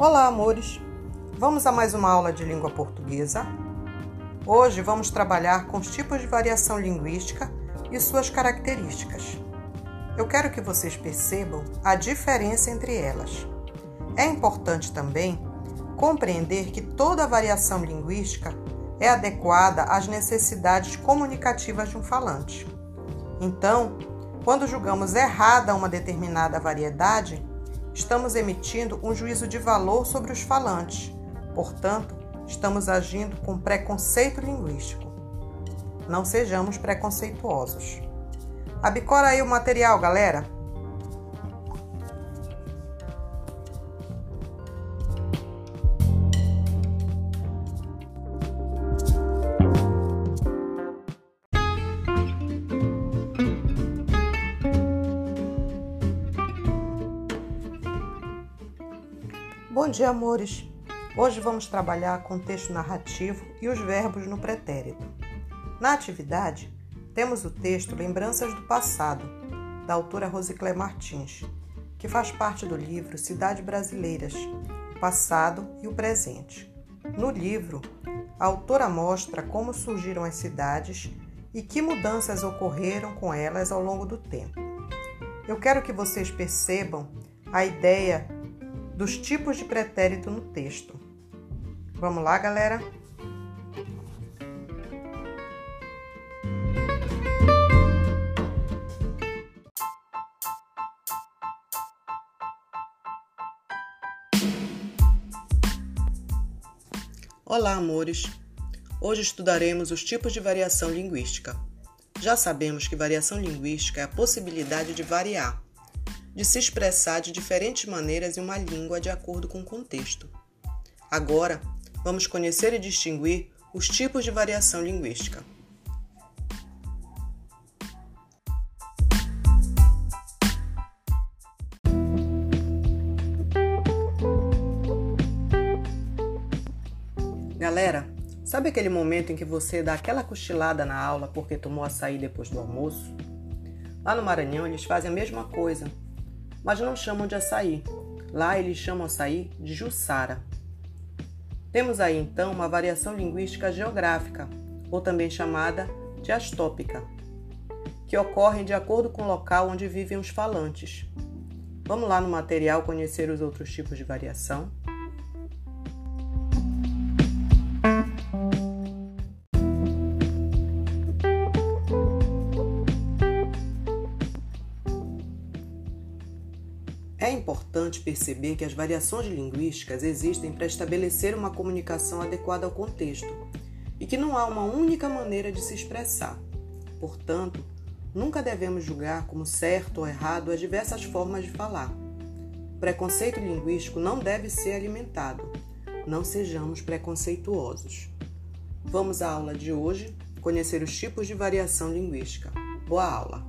Olá, amores! Vamos a mais uma aula de língua portuguesa. Hoje vamos trabalhar com os tipos de variação linguística e suas características. Eu quero que vocês percebam a diferença entre elas. É importante também compreender que toda variação linguística é adequada às necessidades comunicativas de um falante. Então, quando julgamos errada uma determinada variedade, estamos emitindo um juízo de valor sobre os falantes. Portanto, estamos agindo com preconceito linguístico. Não sejamos preconceituosos. Abicora aí o material, galera. Bom dia, amores! Hoje vamos trabalhar com texto narrativo e os verbos no pretérito. Na atividade, temos o texto Lembranças do Passado, da autora Rosiclé Martins, que faz parte do livro Cidades Brasileiras, o Passado e o Presente. No livro, a autora mostra como surgiram as cidades e que mudanças ocorreram com elas ao longo do tempo. Eu quero que vocês percebam a ideia dos tipos de pretérito no texto. Vamos lá, galera? Olá, amores! Hoje estudaremos os tipos de variação linguística. Já sabemos que variação linguística é a possibilidade de variar de se expressar de diferentes maneiras em uma língua de acordo com o contexto. Agora, vamos conhecer e distinguir os tipos de variação linguística. Galera, sabe aquele momento em que você dá aquela cochilada na aula porque tomou açaí depois do almoço? Lá no Maranhão eles fazem a mesma coisa, mas não chamam de açaí. Lá eles chamam açaí de jussara. Temos aí então uma variação linguística geográfica, ou também chamada diastópica, que ocorre de acordo com o local onde vivem os falantes. Vamos lá no material conhecer os outros tipos de variação? É importante perceber que as variações linguísticas existem para estabelecer uma comunicação adequada ao contexto e que não há uma única maneira de se expressar. Portanto, nunca devemos julgar como certo ou errado as diversas formas de falar. O preconceito linguístico não deve ser alimentado. Não sejamos preconceituosos. Vamos à aula de hoje conhecer os tipos de variação linguística. Boa aula!